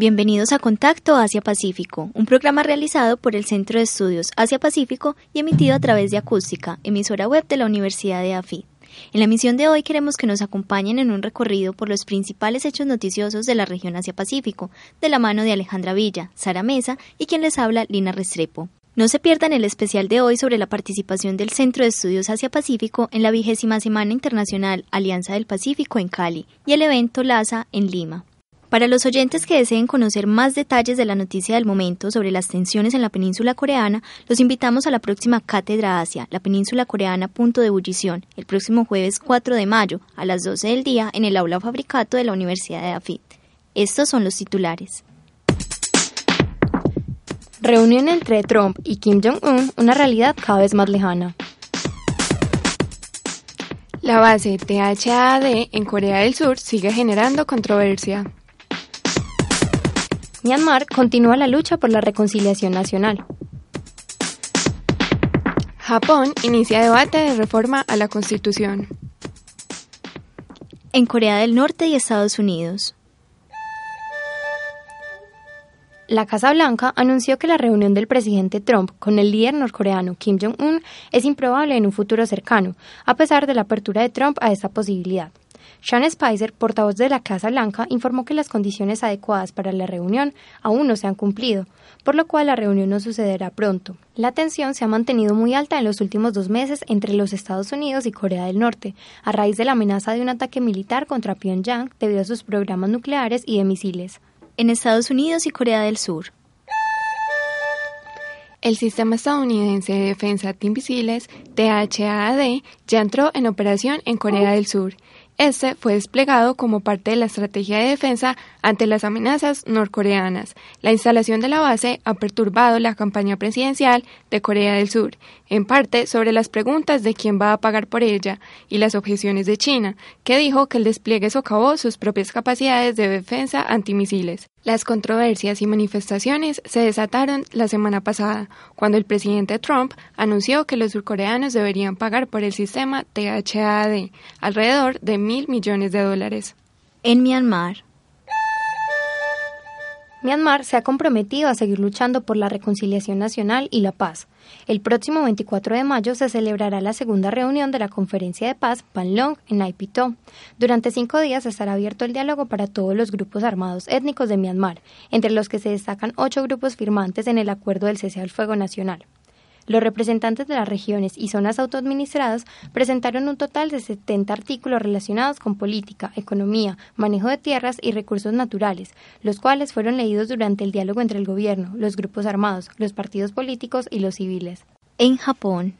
Bienvenidos a Contacto Asia-Pacífico, un programa realizado por el Centro de Estudios Asia-Pacífico y emitido a través de Acústica, emisora web de la Universidad de AFI. En la emisión de hoy queremos que nos acompañen en un recorrido por los principales hechos noticiosos de la región Asia-Pacífico, de la mano de Alejandra Villa, Sara Mesa y quien les habla, Lina Restrepo. No se pierdan el especial de hoy sobre la participación del Centro de Estudios Asia-Pacífico en la vigésima Semana Internacional Alianza del Pacífico en Cali y el evento LASA en Lima. Para los oyentes que deseen conocer más detalles de la noticia del momento sobre las tensiones en la península coreana, los invitamos a la próxima Cátedra Asia, la península coreana punto de ebullición, el próximo jueves 4 de mayo a las 12 del día en el aula fabricato de la Universidad de Afit. Estos son los titulares. Reunión entre Trump y Kim Jong-un, una realidad cada vez más lejana. La base THAAD en Corea del Sur sigue generando controversia. Myanmar continúa la lucha por la reconciliación nacional. Japón inicia debate de reforma a la Constitución. En Corea del Norte y Estados Unidos. La Casa Blanca anunció que la reunión del presidente Trump con el líder norcoreano Kim Jong-un es improbable en un futuro cercano, a pesar de la apertura de Trump a esta posibilidad. Sean Spicer, portavoz de la Casa Blanca, informó que las condiciones adecuadas para la reunión aún no se han cumplido, por lo cual la reunión no sucederá pronto. La tensión se ha mantenido muy alta en los últimos dos meses entre los Estados Unidos y Corea del Norte, a raíz de la amenaza de un ataque militar contra Pyongyang debido a sus programas nucleares y de misiles. En Estados Unidos y Corea del Sur. El sistema estadounidense de defensa antimisiles, THAAD, ya entró en operación en Corea del Sur. Este fue desplegado como parte de la estrategia de defensa ante las amenazas norcoreanas. La instalación de la base ha perturbado la campaña presidencial de Corea del Sur, en parte sobre las preguntas de quién va a pagar por ella y las objeciones de China, que dijo que el despliegue socavó sus propias capacidades de defensa antimisiles. Las controversias y manifestaciones se desataron la semana pasada, cuando el presidente Trump anunció que los surcoreanos deberían pagar por el sistema THAAD, alrededor de mil millones de dólares. En Myanmar. Myanmar se ha comprometido a seguir luchando por la reconciliación nacional y la paz. El próximo 24 de mayo se celebrará la segunda reunión de la Conferencia de Paz Panlong en Naipitó. Durante cinco días estará abierto el diálogo para todos los grupos armados étnicos de Myanmar, entre los que se destacan ocho grupos firmantes en el Acuerdo del Cese al Fuego Nacional. Los representantes de las regiones y zonas autoadministradas presentaron un total de 70 artículos relacionados con política, economía, manejo de tierras y recursos naturales, los cuales fueron leídos durante el diálogo entre el gobierno, los grupos armados, los partidos políticos y los civiles. En Japón.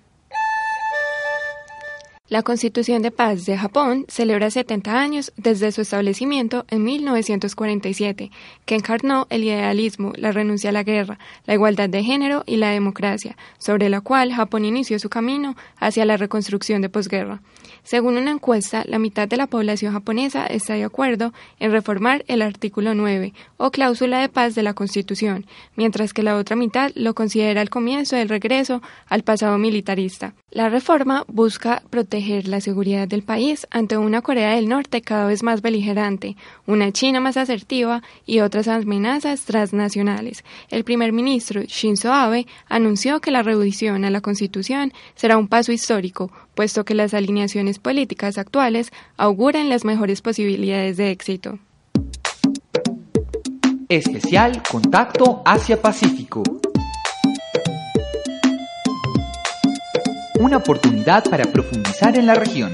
La Constitución de Paz de Japón celebra 70 años desde su establecimiento en 1947, que encarnó el idealismo, la renuncia a la guerra, la igualdad de género y la democracia, sobre la cual Japón inició su camino hacia la reconstrucción de posguerra. Según una encuesta, la mitad de la población japonesa está de acuerdo en reformar el artículo 9 o cláusula de paz de la Constitución, mientras que la otra mitad lo considera el comienzo del regreso al pasado militarista. La reforma busca proteger la seguridad del país ante una Corea del Norte cada vez más beligerante, una China más asertiva y otras amenazas transnacionales. El primer ministro Shinzo Abe anunció que la revisión a la Constitución será un paso histórico, puesto que las alineaciones políticas actuales auguran las mejores posibilidades de éxito. Especial Contacto Asia-Pacífico. Una oportunidad para profundizar en la región.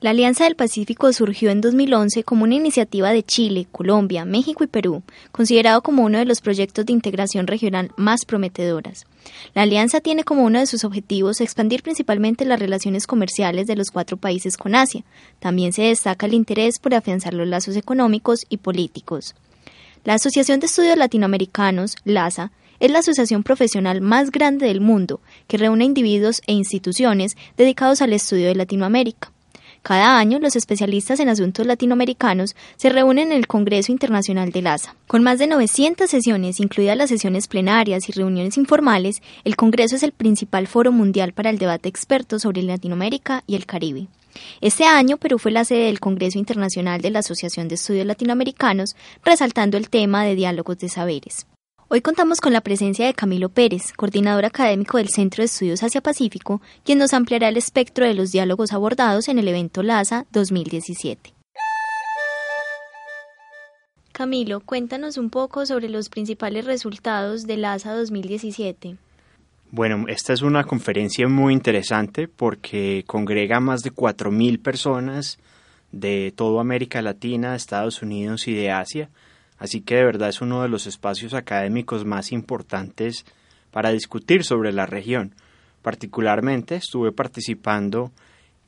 La Alianza del Pacífico surgió en 2011 como una iniciativa de Chile, Colombia, México y Perú, considerado como uno de los proyectos de integración regional más prometedoras. La alianza tiene como uno de sus objetivos expandir principalmente las relaciones comerciales de los cuatro países con Asia. También se destaca el interés por afianzar los lazos económicos y políticos. La Asociación de Estudios Latinoamericanos, LASA, es la asociación profesional más grande del mundo que reúne individuos e instituciones dedicados al estudio de Latinoamérica. Cada año, los especialistas en asuntos latinoamericanos se reúnen en el Congreso Internacional de LASA. Con más de 900 sesiones, incluidas las sesiones plenarias y reuniones informales, el Congreso es el principal foro mundial para el debate experto sobre Latinoamérica y el Caribe. Este año Perú fue la sede del Congreso Internacional de la Asociación de Estudios Latinoamericanos, resaltando el tema de diálogos de saberes. Hoy contamos con la presencia de Camilo Pérez, coordinador académico del Centro de Estudios Asia-Pacífico, quien nos ampliará el espectro de los diálogos abordados en el evento LASA 2017. Camilo, cuéntanos un poco sobre los principales resultados de LASA 2017. Bueno, esta es una conferencia muy interesante porque congrega más de 4.000 personas de toda América Latina, Estados Unidos y de Asia Así que de verdad es uno de los espacios académicos más importantes para discutir sobre la región. Particularmente estuve participando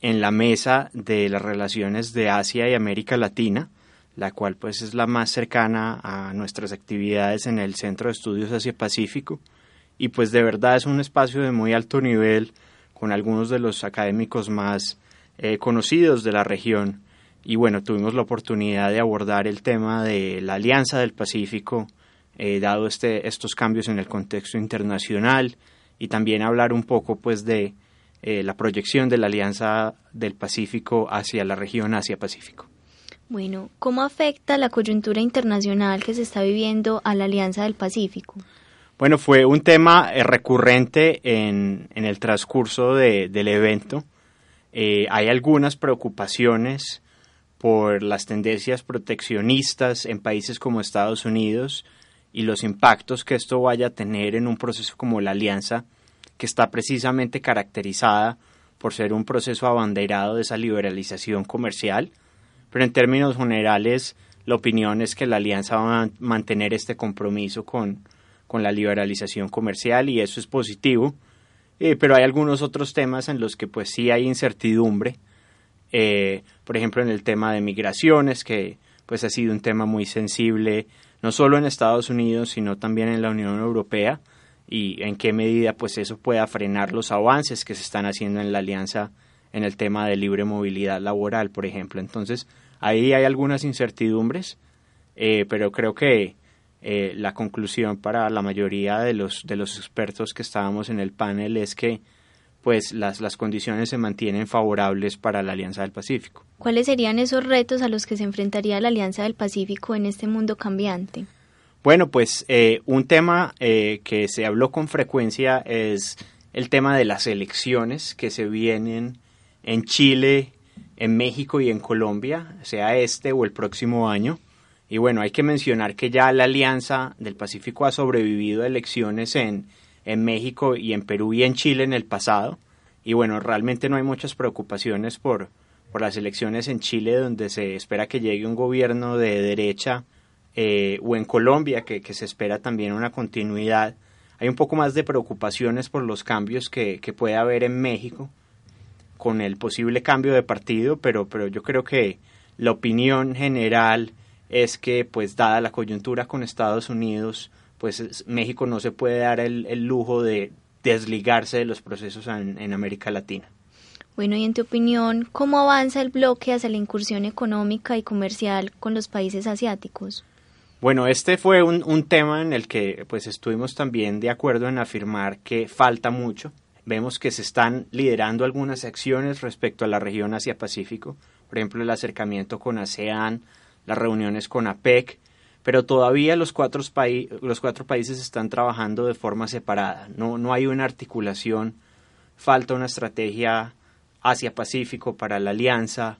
en la mesa de las relaciones de Asia y América Latina, la cual pues es la más cercana a nuestras actividades en el Centro de Estudios Asia-Pacífico y pues de verdad es un espacio de muy alto nivel con algunos de los académicos más eh, conocidos de la región y bueno, tuvimos la oportunidad de abordar el tema de la Alianza del Pacífico, eh, dado este, estos cambios en el contexto internacional, y también hablar un poco pues de eh, la proyección de la Alianza del Pacífico hacia la región Asia-Pacífico. Bueno, ¿cómo afecta la coyuntura internacional que se está viviendo a la Alianza del Pacífico? Bueno, fue un tema eh, recurrente en, en, el transcurso de, del evento. hay algunas preocupaciones por las tendencias proteccionistas en países como Estados Unidos y los impactos que esto vaya a tener en un proceso como la alianza, que está precisamente caracterizada por ser un proceso abanderado de esa liberalización comercial, pero en términos generales la opinión es que la alianza va a mantener este compromiso con, con la liberalización comercial y eso es positivo, eh, pero hay algunos otros temas en los que pues sí hay incertidumbre eh, por ejemplo, en el tema de migraciones, que pues ha sido un tema muy sensible, no solo en Estados Unidos, sino también en la Unión Europea, y en qué medida pues eso pueda frenar los avances que se están haciendo en la alianza en el tema de libre movilidad laboral, por ejemplo. Entonces, ahí hay algunas incertidumbres, eh, pero creo que eh, la conclusión para la mayoría de los, de los expertos que estábamos en el panel es que pues las, las condiciones se mantienen favorables para la Alianza del Pacífico. ¿Cuáles serían esos retos a los que se enfrentaría la Alianza del Pacífico en este mundo cambiante? Bueno, pues eh, un tema eh, que se habló con frecuencia es el tema de las elecciones que se vienen en Chile, en México y en Colombia, sea este o el próximo año. Y bueno, hay que mencionar que ya la Alianza del Pacífico ha sobrevivido a elecciones en en México y en Perú y en Chile en el pasado. Y bueno, realmente no hay muchas preocupaciones por, por las elecciones en Chile, donde se espera que llegue un gobierno de derecha, eh, o en Colombia, que, se espera también una continuidad. Hay un poco más de preocupaciones por los cambios que, que puede haber en México con el posible cambio de partido, pero, pero yo creo que la opinión general es que, pues, dada la coyuntura con Estados Unidos, pues México no se puede dar el, lujo de desligarse de los procesos en, América Latina. Bueno, y en tu opinión, ¿cómo avanza el bloque hacia la incursión económica y comercial con los países asiáticos? Bueno, este fue un, un, tema en el que pues estuvimos también de acuerdo en afirmar que falta mucho. Vemos que se están liderando algunas acciones respecto a la región Asia-Pacífico, por ejemplo el acercamiento con ASEAN, las reuniones con APEC, pero todavía los cuatro, los cuatro países están trabajando de forma separada. No, no hay una articulación, falta una estrategia Asia-Pacífico para la alianza.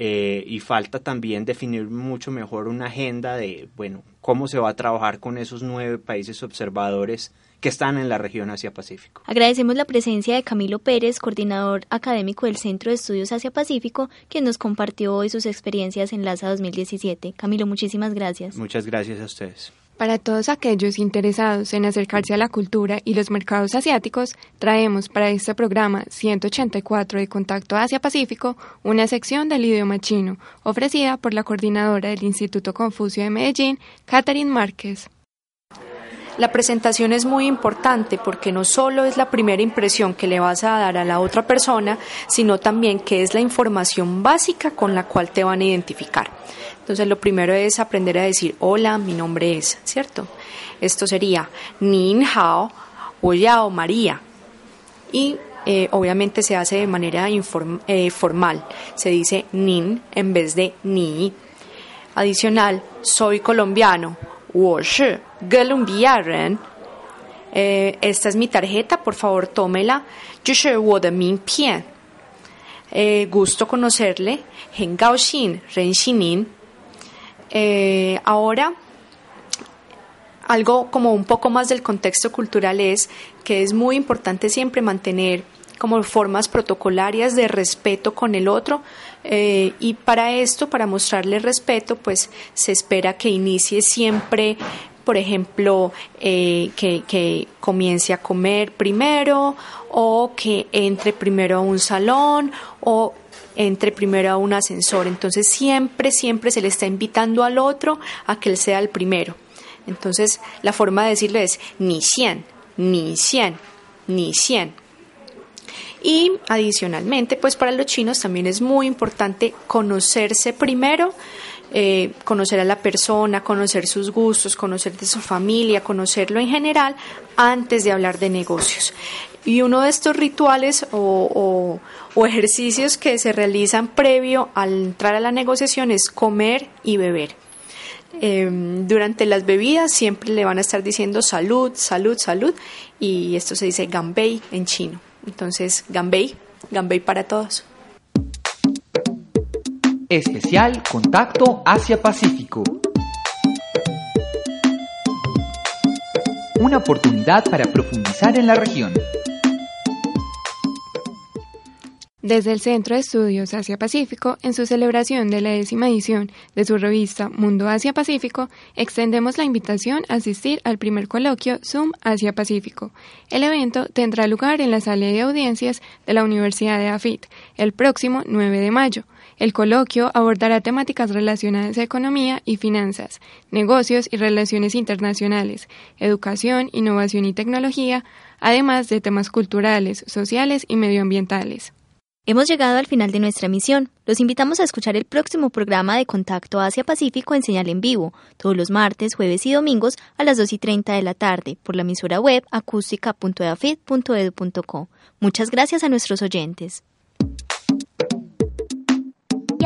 Eh, y falta también definir mucho mejor una agenda de, bueno, cómo se va a trabajar con esos nueve países observadores que están en la región Asia-Pacífico. Agradecemos la presencia de Camilo Pérez, coordinador académico del Centro de Estudios Asia-Pacífico, quien nos compartió hoy sus experiencias en LASA 2017. Camilo, muchísimas gracias. Muchas gracias a ustedes. Para todos aquellos interesados en acercarse a la cultura y los mercados asiáticos, traemos para este programa 184 de Contacto Asia-Pacífico una sección del idioma chino, ofrecida por la coordinadora del Instituto Confucio de Medellín, Catherine Márquez. La presentación es muy importante porque no solo es la primera impresión que le vas a dar a la otra persona, sino también que es la información básica con la cual te van a identificar. Entonces lo primero es aprender a decir hola, mi nombre es, ¿cierto? Esto sería Nin Hao o Yao María. Y eh, obviamente se hace de manera eh, formal. Se dice Nin en vez de Ni. Adicional, soy colombiano 我是 Golumbiyaren. Eh, esta es mi tarjeta, por favor tómela. Min Eh, gusto conocerle. Hengaoshin, Renshinin. Eh, ahora, algo como un poco más del contexto cultural es que es muy importante siempre mantener como formas protocolarias de respeto con el otro eh, y para esto, para mostrarle respeto, pues se espera que inicie siempre por ejemplo, eh, que, que, comience a comer primero o que entre primero a un salón o entre primero a un ascensor. Entonces siempre, siempre se le está invitando al otro a que él sea el primero. Entonces la forma de decirle es ni 100, ni 100, ni 100. Y adicionalmente, pues para los chinos también es muy importante conocerse primero, eh, conocer a la persona, conocer sus gustos, conocer de su familia, conocerlo en general antes de hablar de negocios. Y uno de estos rituales o, ejercicios que se realizan previo al entrar a la negociación es comer y beber. Em, durante las bebidas siempre le van a estar diciendo salud, salud, salud y esto se dice gambei en chino. Entonces, Gambay, Gambay para todos. Especial Contacto Asia-Pacífico. Una oportunidad para profundizar en la región. Desde el Centro de Estudios Asia-Pacífico, en su celebración de la décima edición de su revista Mundo Asia-Pacífico, extendemos la invitación a asistir al primer coloquio Zoom Asia-Pacífico. El evento tendrá lugar en la sala de audiencias de la Universidad de AFIT el próximo 9 de mayo. El coloquio abordará temáticas relacionadas a economía y finanzas, negocios y relaciones internacionales, educación, innovación y tecnología, además de temas culturales, sociales y medioambientales. Hemos llegado al final de nuestra emisión. Los invitamos a escuchar el próximo programa de Contacto Asia-Pacífico en señal en vivo, todos los martes, jueves y domingos a las 2 y 30 de la tarde, por la emisora web acústica.eafit.edu.co. Muchas gracias a nuestros oyentes.